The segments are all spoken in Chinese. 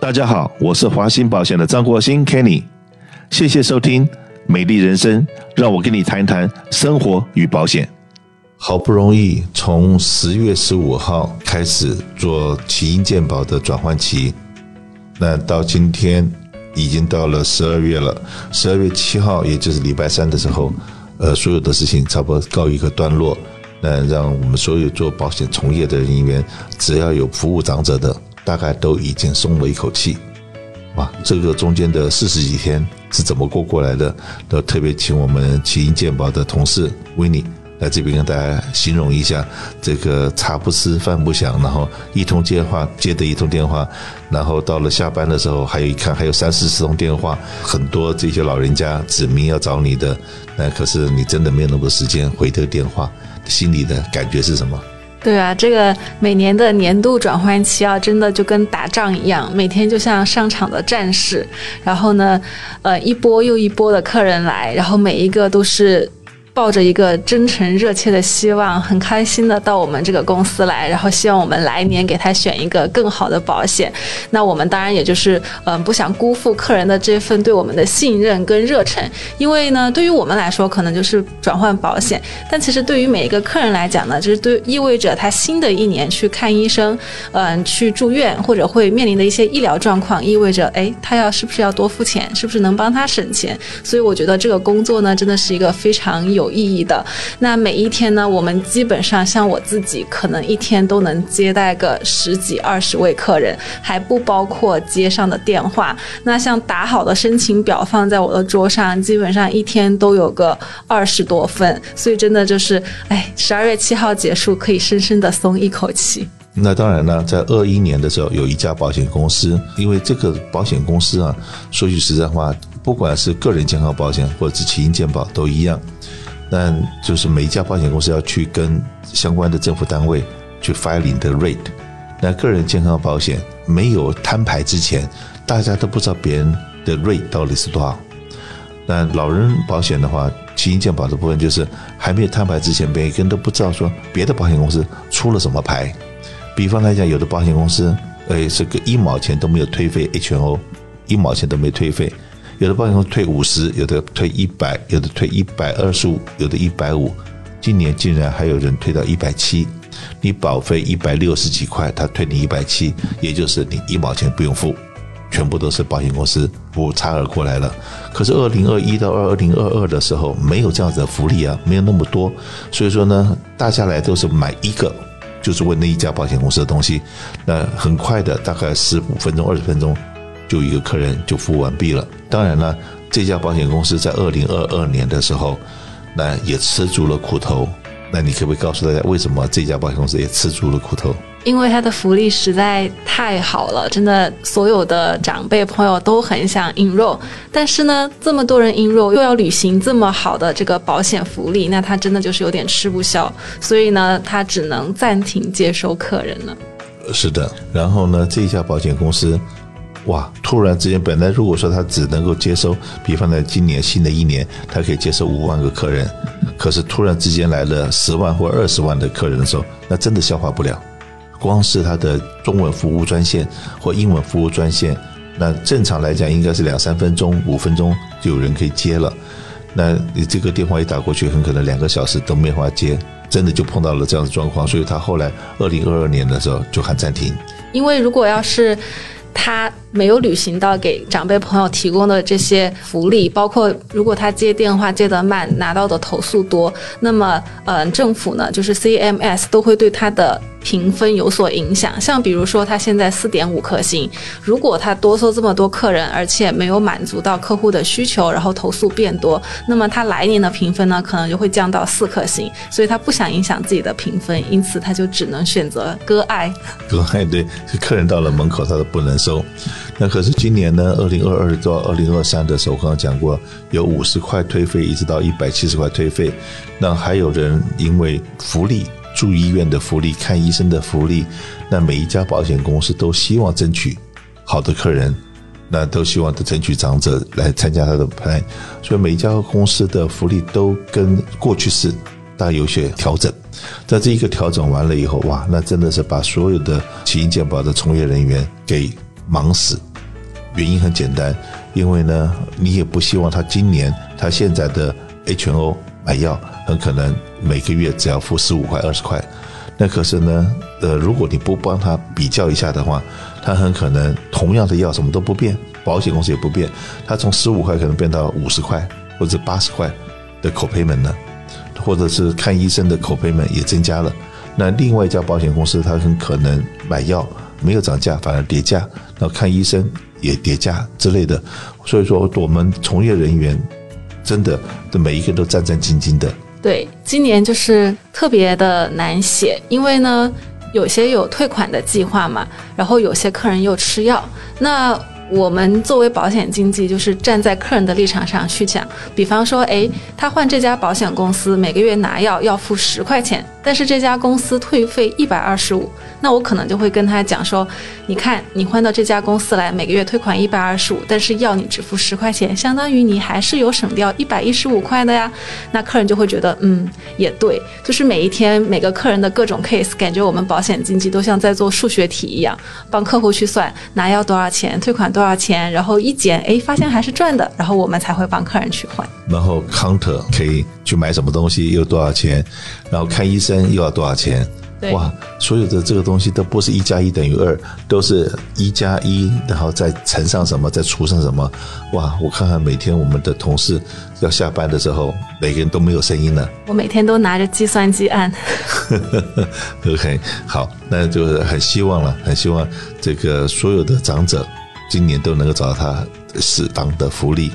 大家好，我是华兴保险的张国兴 Kenny，谢谢收听《美丽人生》，让我跟你谈一谈生活与保险。好不容易从十月十五号开始做起因健保的转换期，那到今天已经到了十二月了。十二月七号，也就是礼拜三的时候，呃，所有的事情差不多告一个段落。那让我们所有做保险从业的人员，只要有服务长者的，大概都已经松了一口气。哇，这个中间的四十几天是怎么过过来的？都特别请我们起因健保的同事维尼。来这边跟大家形容一下，这个茶不思饭不想，然后一通电话接的一通电话，然后到了下班的时候，还有一看还有三四十通电话，很多这些老人家指明要找你的，那可是你真的没有那么多时间回这个电话，心里的感觉是什么？对啊，这个每年的年度转换期啊，真的就跟打仗一样，每天就像上场的战士，然后呢，呃，一波又一波的客人来，然后每一个都是。抱着一个真诚热切的希望，很开心的到我们这个公司来，然后希望我们来年给他选一个更好的保险。那我们当然也就是，嗯，不想辜负客人的这份对我们的信任跟热忱。因为呢，对于我们来说，可能就是转换保险，但其实对于每一个客人来讲呢，就是对意味着他新的一年去看医生，嗯，去住院或者会面临的一些医疗状况，意味着，哎，他要是不是要多付钱，是不是能帮他省钱？所以我觉得这个工作呢，真的是一个非常有。有意义的那每一天呢，我们基本上像我自己，可能一天都能接待个十几二十位客人，还不包括接上的电话。那像打好的申请表放在我的桌上，基本上一天都有个二十多份，所以真的就是，哎，十二月七号结束，可以深深的松一口气。那当然呢，在二一年的时候，有一家保险公司，因为这个保险公司啊，说句实在话，不管是个人健康保险或者是企业健保都一样。那就是每一家保险公司要去跟相关的政府单位去 filing 的 rate。那个人健康保险没有摊牌之前，大家都不知道别人的 rate 到底是多少。那老人保险的话，基因健保的部分就是还没有摊牌之前，每个人都不知道说别的保险公司出了什么牌。比方来讲，有的保险公司，哎，这个一毛钱都没有退费，HNO 一毛钱都没退费。有的保险公司退五十，有的退一百，有的退一百二十五，有的一百五。今年竟然还有人退到一百七，你保费一百六十几块，他退你一百七，也就是你一毛钱不用付，全部都是保险公司补差额过来了。可是二零二一到二零二二的时候，没有这样子的福利啊，没有那么多，所以说呢，大家来都是买一个，就是问那一家保险公司的东西，那很快的，大概十五分钟、二十分钟。就一个客人就付完毕了。当然了，这家保险公司在二零二二年的时候，那也吃足了苦头。那你可不可以告诉大家，为什么这家保险公司也吃足了苦头？因为它的福利实在太好了，真的，所有的长辈朋友都很想 enroll。但是呢，这么多人 enroll，又要履行这么好的这个保险福利，那他真的就是有点吃不消。所以呢，他只能暂停接收客人了。是的，然后呢，这家保险公司。哇！突然之间，本来如果说他只能够接收，比方在今年新的一年，他可以接收五万个客人，可是突然之间来了十万或二十万的客人的时候，那真的消化不了。光是他的中文服务专线或英文服务专线，那正常来讲应该是两三分钟、五分钟就有人可以接了。那你这个电话一打过去，很可能两个小时都没法接，真的就碰到了这样的状况。所以他后来二零二二年的时候就喊暂停。因为如果要是他没有履行到给长辈朋友提供的这些福利，包括如果他接电话接得慢，拿到的投诉多，那么，嗯，政府呢，就是 CMS 都会对他的。评分有所影响，像比如说他现在四点五颗星，如果他多收这么多客人，而且没有满足到客户的需求，然后投诉变多，那么他来年的评分呢，可能就会降到四颗星。所以他不想影响自己的评分，因此他就只能选择割爱。割 爱对，客人到了门口他都不能收。那可是今年呢，二零二二到二零二三的时候，我刚刚讲过，有五十块退费，一直到一百七十块退费。那还有人因为福利。住医院的福利、看医生的福利，那每一家保险公司都希望争取好的客人，那都希望争取长者来参加他的 plan，所以每一家公司的福利都跟过去是大有些调整。在这一个调整完了以后，哇，那真的是把所有的企业健保的从业人员给忙死。原因很简单，因为呢，你也不希望他今年他现在的 H N O 买药很可能每个月只要付十五块二十块，那可是呢，呃，如果你不帮他比较一下的话，他很可能同样的药什么都不变，保险公司也不变，他从十五块可能变到五十块或者八十块的口碑门呢，或者是看医生的口碑门也增加了。那另外一家保险公司，他很可能买药没有涨价，反而跌价，那看医生也跌价之类的。所以说，我们从业人员真的的每一个都战战兢兢的。对，今年就是特别的难写，因为呢，有些有退款的计划嘛，然后有些客人又吃药，那。我们作为保险经纪，就是站在客人的立场上去讲。比方说，哎，他换这家保险公司，每个月拿药要付十块钱，但是这家公司退费一百二十五，那我可能就会跟他讲说，你看你换到这家公司来，每个月退款一百二十五，但是药你只付十块钱，相当于你还是有省掉一百一十五块的呀。那客人就会觉得，嗯，也对，就是每一天每个客人的各种 case，感觉我们保险经纪都像在做数学题一样，帮客户去算拿药多少钱，退款多。多少钱？然后一减，哎，发现还是赚的，然后我们才会帮客人去换。然后 counter 可以去买什么东西，又多少钱？然后看医生又要多少钱？哇，所有的这个东西都不是一加一等于二，都是一加一，然后再乘上什么，再除上什么？哇，我看看每天我们的同事要下班的时候，每个人都没有声音了。我每天都拿着计算机按。OK，好，那就是很希望了，很希望这个所有的长者今年都能够找到他适当的福利。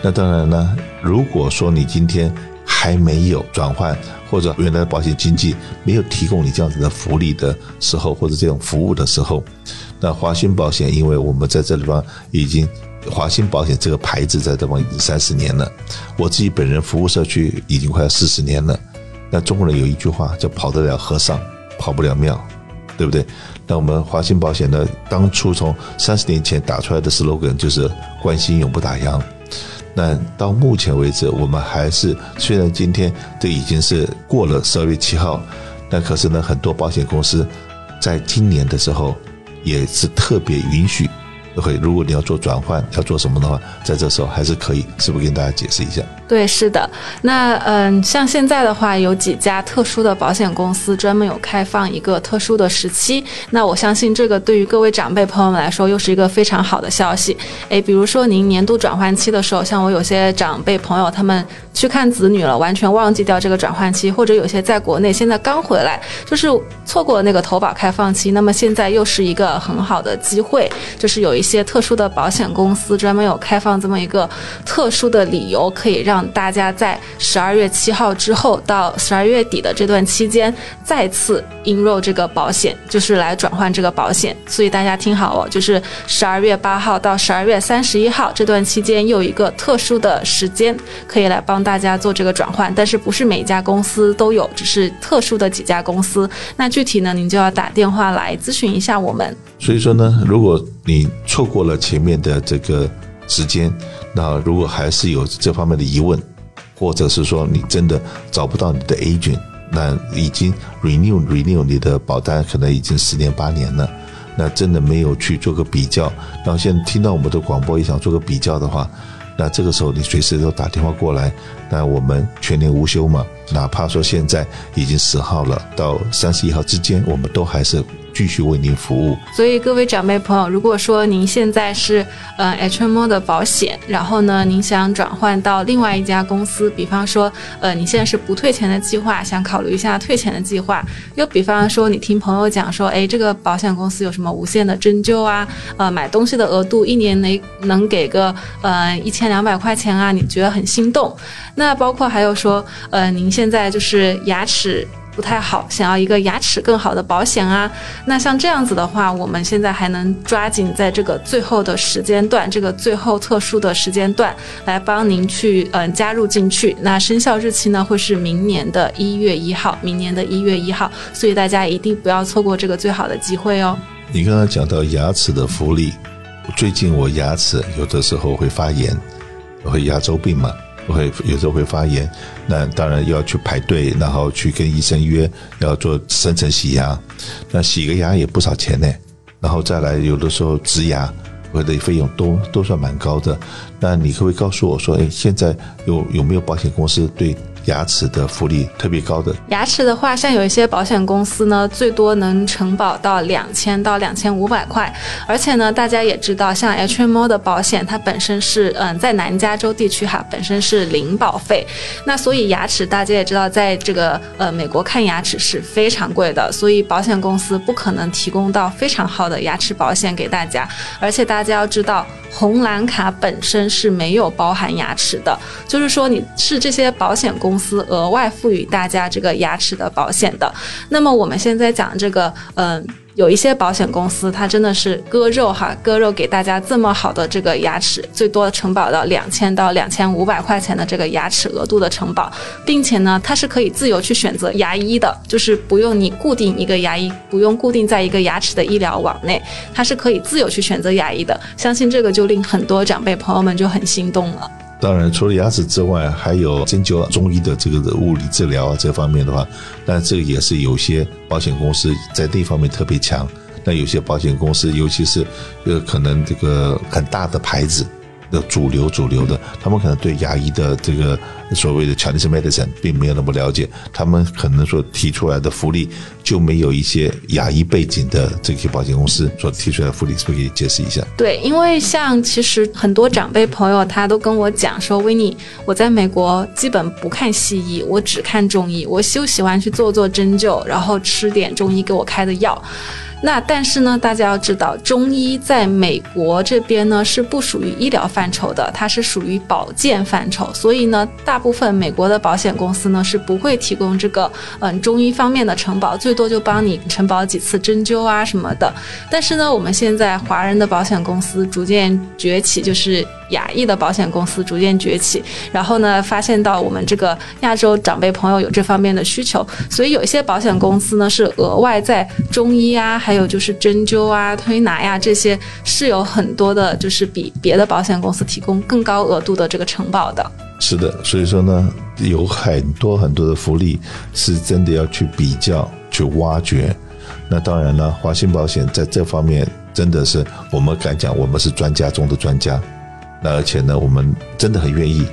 那当然呢，如果说你今天还没有转换，或者原来的保险经纪没有提供你这样子的福利的时候，或者这种服务的时候，那华鑫保险，因为我们在这地方已经华鑫保险这个牌子在这方已经三十年了，我自己本人服务社区已经快要四十年了。那中国人有一句话叫“跑得了和尚，跑不了庙”，对不对？那我们华鑫保险呢，当初从三十年前打出来的 slogan 就是“关心永不打烊”。那到目前为止，我们还是虽然今天这已经是过了十二月七号，但可是呢，很多保险公司在今年的时候也是特别允许。会，如果你要做转换，要做什么的话，在这时候还是可以，是不是跟大家解释一下？对，是的。那嗯，像现在的话，有几家特殊的保险公司专门有开放一个特殊的时期。那我相信这个对于各位长辈朋友们来说，又是一个非常好的消息。诶，比如说您年度转换期的时候，像我有些长辈朋友，他们去看子女了，完全忘记掉这个转换期，或者有些在国内现在刚回来，就是错过了那个投保开放期，那么现在又是一个很好的机会，就是有一。些特殊的保险公司专门有开放这么一个特殊的理由，可以让大家在十二月七号之后到十二月底的这段期间再次 enroll 这个保险，就是来转换这个保险。所以大家听好哦，就是十二月八号到十二月三十一号这段期间又有一个特殊的时间可以来帮大家做这个转换，但是不是每家公司都有，只是特殊的几家公司。那具体呢，您就要打电话来咨询一下我们。所以说呢，如果你错过了前面的这个时间，那如果还是有这方面的疑问，或者是说你真的找不到你的 agent，那已经 renew renew 你的保单可能已经十年八年了，那真的没有去做个比较，然后现在听到我们的广播也想做个比较的话，那这个时候你随时都打电话过来，那我们全年无休嘛，哪怕说现在已经十号了，到三十一号之间，我们都还是。继续为您服务。所以各位长辈朋友，如果说您现在是呃 HMO 的保险，然后呢，您想转换到另外一家公司，比方说呃你现在是不退钱的计划，想考虑一下退钱的计划。又比方说你听朋友讲说，哎，这个保险公司有什么无限的针灸啊，呃买东西的额度一年内能给个呃一千两百块钱啊，你觉得很心动。那包括还有说，呃您现在就是牙齿。不太好，想要一个牙齿更好的保险啊。那像这样子的话，我们现在还能抓紧在这个最后的时间段，这个最后特殊的时间段，来帮您去嗯加入进去。那生效日期呢，会是明年的一月一号，明年的一月一号。所以大家一定不要错过这个最好的机会哦。你刚刚讲到牙齿的福利，最近我牙齿有的时候会发炎，会牙周病嘛。会有时候会发炎，那当然要去排队，然后去跟医生约要做深层洗牙，那洗个牙也不少钱呢。然后再来有的时候植牙，或者费用都都算蛮高的。那你可不可以告诉我说，哎，现在有有没有保险公司对？牙齿的福利特别高的牙齿的话，像有一些保险公司呢，最多能承保到两千到两千五百块。而且呢，大家也知道，像 HMO 的保险，它本身是嗯，在南加州地区哈，本身是零保费。那所以牙齿大家也知道，在这个呃美国看牙齿是非常贵的，所以保险公司不可能提供到非常好的牙齿保险给大家。而且大家要知道。红蓝卡本身是没有包含牙齿的，就是说你是这些保险公司额外赋予大家这个牙齿的保险的。那么我们现在讲这个，嗯。有一些保险公司，它真的是割肉哈，割肉给大家这么好的这个牙齿，最多承保到两千到两千五百块钱的这个牙齿额度的承保，并且呢，它是可以自由去选择牙医的，就是不用你固定一个牙医，不用固定在一个牙齿的医疗网内，它是可以自由去选择牙医的。相信这个就令很多长辈朋友们就很心动了。当然，除了牙齿之外，还有针灸、中医的这个物理治疗啊，这方面的话，但这个也是有些保险公司在那方面特别强。那有些保险公司，尤其是呃，可能这个很大的牌子。的主流主流的，他们可能对牙医的这个所谓的 Chinese medicine 并没有那么了解，他们可能所提出来的福利就没有一些牙医背景的这些保险公司所提出来的福利，是不是可以解释一下？对，因为像其实很多长辈朋友他都跟我讲说，维尼，我在美国基本不看西医，我只看中医，我就喜欢去做做针灸，然后吃点中医给我开的药。那但是呢，大家要知道，中医在美国这边呢是不属于医疗范畴的，它是属于保健范畴，所以呢，大部分美国的保险公司呢是不会提供这个嗯中医方面的承保，最多就帮你承保几次针灸啊什么的。但是呢，我们现在华人的保险公司逐渐崛起，就是。亚裔的保险公司逐渐崛起，然后呢，发现到我们这个亚洲长辈朋友有这方面的需求，所以有一些保险公司呢是额外在中医啊，还有就是针灸啊、推拿呀这些是有很多的，就是比别的保险公司提供更高额度的这个承保的。是的，所以说呢，有很多很多的福利是真的要去比较、去挖掘。那当然呢，华信保险在这方面真的是我们敢讲，我们是专家中的专家。那而且呢，我们真的很愿意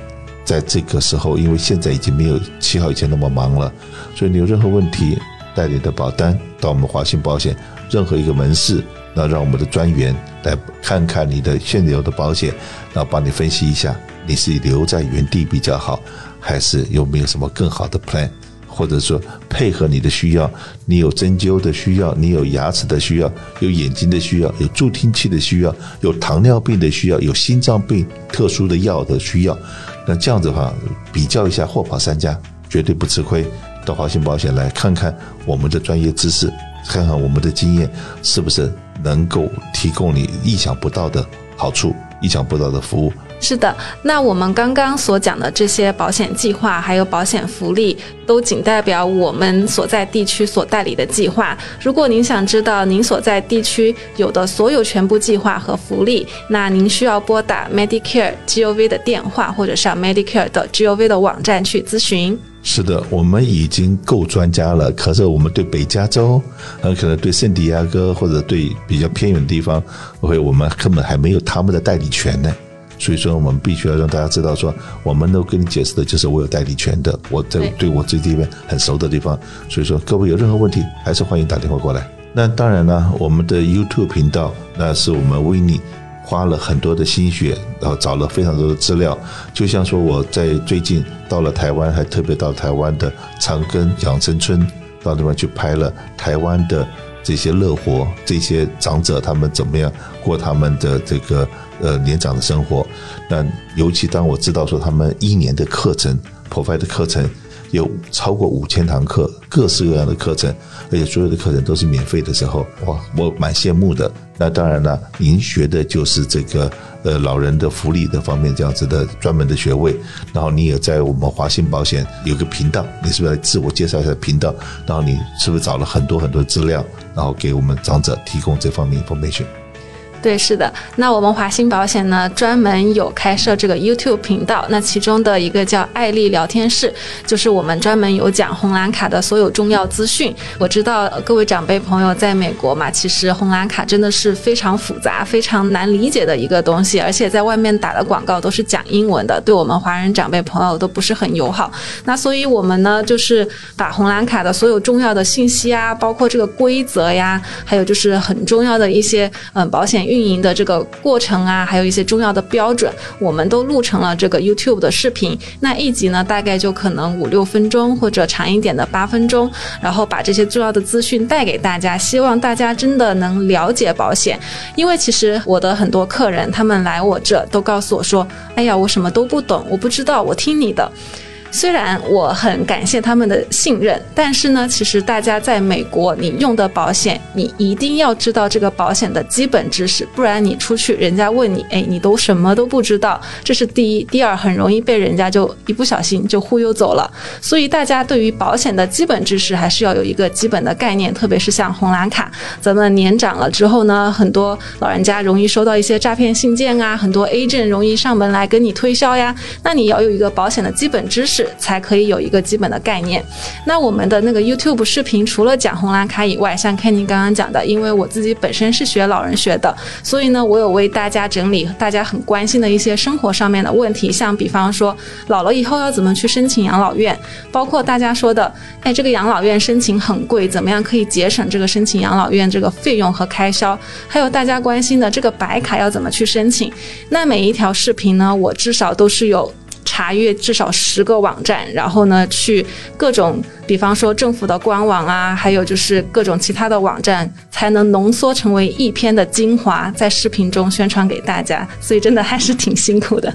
在这个时候，因为现在已经没有七号以前那么忙了，所以你有任何问题，带你的保单到我们华信保险任何一个门市，那让我们的专员来看看你的现有的保险，然后帮你分析一下，你是留在原地比较好，还是有没有什么更好的 plan。或者说配合你的需要，你有针灸的需要，你有牙齿的需要，有眼睛的需要，有助听器的需要，有糖尿病的需要，有心脏病特殊的药的需要，那这样子的话，比较一下，货跑三家，绝对不吃亏。到华信保险来看看我们的专业知识，看看我们的经验，是不是能够提供你意想不到的好处，意想不到的服务。是的，那我们刚刚所讲的这些保险计划，还有保险福利，都仅代表我们所在地区所代理的计划。如果您想知道您所在地区有的所有全部计划和福利，那您需要拨打 Medicare Gov 的电话，或者上 Medicare 的 Gov 的网站去咨询。是的，我们已经够专家了，可是我们对北加州，很可能对圣地亚哥或者对比较偏远的地方，会我们根本还没有他们的代理权呢。所以说，我们必须要让大家知道，说我们都跟你解释的就是我有代理权的，我在对我这地方很熟的地方。所以说，各位有任何问题，还是欢迎打电话过来。那当然呢，我们的 YouTube 频道，那是我们维尼花了很多的心血，然后找了非常多的资料。就像说我在最近到了台湾，还特别到台湾的长庚养生村，到那边去拍了台湾的这些乐活，这些长者他们怎么样过他们的这个。呃，年长的生活，那尤其当我知道说他们一年的课程，provide 的课程有超过五千堂课，各式各样的课程，而且所有的课程都是免费的时候，哇，我蛮羡慕的。那当然了，您学的就是这个呃老人的福利的方面这样子的专门的学位，然后你也在我们华信保险有个频道，你是不是来自我介绍一下频道？然后你是不是找了很多很多资料，然后给我们长者提供这方面 information？对，是的。那我们华鑫保险呢，专门有开设这个 YouTube 频道。那其中的一个叫爱丽聊天室，就是我们专门有讲红蓝卡的所有重要资讯。我知道各位长辈朋友在美国嘛，其实红蓝卡真的是非常复杂、非常难理解的一个东西，而且在外面打的广告都是讲英文的，对我们华人长辈朋友都不是很友好。那所以我们呢，就是把红蓝卡的所有重要的信息啊，包括这个规则呀，还有就是很重要的一些嗯保险运营的这个过程啊，还有一些重要的标准，我们都录成了这个 YouTube 的视频。那一集呢，大概就可能五六分钟，或者长一点的八分钟，然后把这些重要的资讯带给大家，希望大家真的能了解保险。因为其实我的很多客人，他们来我这都告诉我说：“哎呀，我什么都不懂，我不知道，我听你的。”虽然我很感谢他们的信任，但是呢，其实大家在美国，你用的保险，你一定要知道这个保险的基本知识，不然你出去，人家问你，哎，你都什么都不知道，这是第一。第二，很容易被人家就一不小心就忽悠走了。所以大家对于保险的基本知识还是要有一个基本的概念，特别是像红蓝卡，咱们年长了之后呢，很多老人家容易收到一些诈骗信件啊，很多 agent 容易上门来跟你推销呀，那你要有一个保险的基本知识。是才可以有一个基本的概念。那我们的那个 YouTube 视频，除了讲红蓝卡以外，像 Kenny 刚刚讲的，因为我自己本身是学老人学的，所以呢，我有为大家整理大家很关心的一些生活上面的问题，像比方说老了以后要怎么去申请养老院，包括大家说的，哎，这个养老院申请很贵，怎么样可以节省这个申请养老院这个费用和开销？还有大家关心的这个白卡要怎么去申请？那每一条视频呢，我至少都是有。查阅至少十个网站，然后呢，去各种，比方说政府的官网啊，还有就是各种其他的网站，才能浓缩成为一篇的精华，在视频中宣传给大家。所以真的还是挺辛苦的。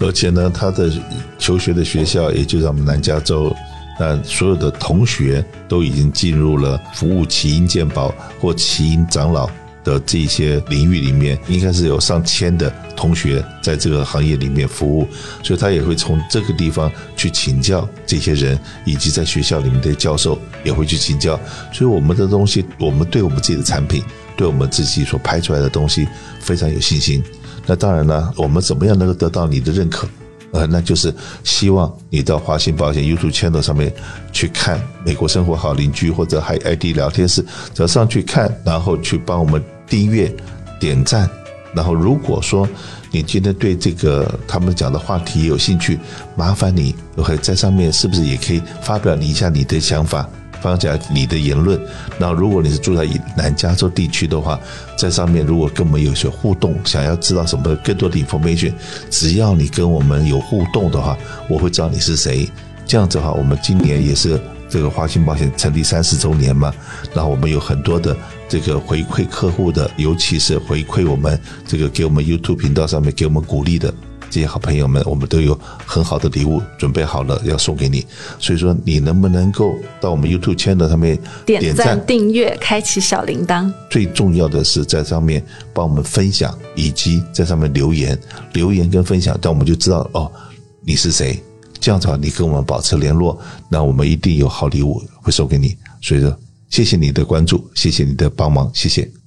而且呢，他的求学的学校也就在我们南加州，那所有的同学都已经进入了服务奇英健保或奇英长老。的这些领域里面，应该是有上千的同学在这个行业里面服务，所以他也会从这个地方去请教这些人，以及在学校里面的教授也会去请教。所以我们的东西，我们对我们自己的产品，对我们自己所拍出来的东西非常有信心。那当然了，我们怎么样能够得到你的认可？呃，那就是希望你到华信保险 YouTube channel 上面去看《美国生活好邻居》或者还 ID 聊天室，只要上去看，然后去帮我们。订阅、点赞，然后如果说你今天对这个他们讲的话题有兴趣，麻烦你可以在上面是不是也可以发表你一下你的想法，发表你的言论。然后如果你是住在南加州地区的话，在上面如果跟我们有些互动，想要知道什么更多的 information，只要你跟我们有互动的话，我会知道你是谁。这样子的话，我们今年也是。这个华信保险成立三十周年嘛，然后我们有很多的这个回馈客户的，尤其是回馈我们这个给我们 YouTube 频道上面给我们鼓励的这些好朋友们，我们都有很好的礼物准备好了要送给你。所以说，你能不能够到我们 YouTube 圈的上面点赞、订阅、开启小铃铛？最重要的是在上面帮我们分享，以及在上面留言、留言跟分享，这样我们就知道哦你是谁。这样子话，你跟我们保持联络，那我们一定有好礼物会送给你。所以说，谢谢你的关注，谢谢你的帮忙，谢谢。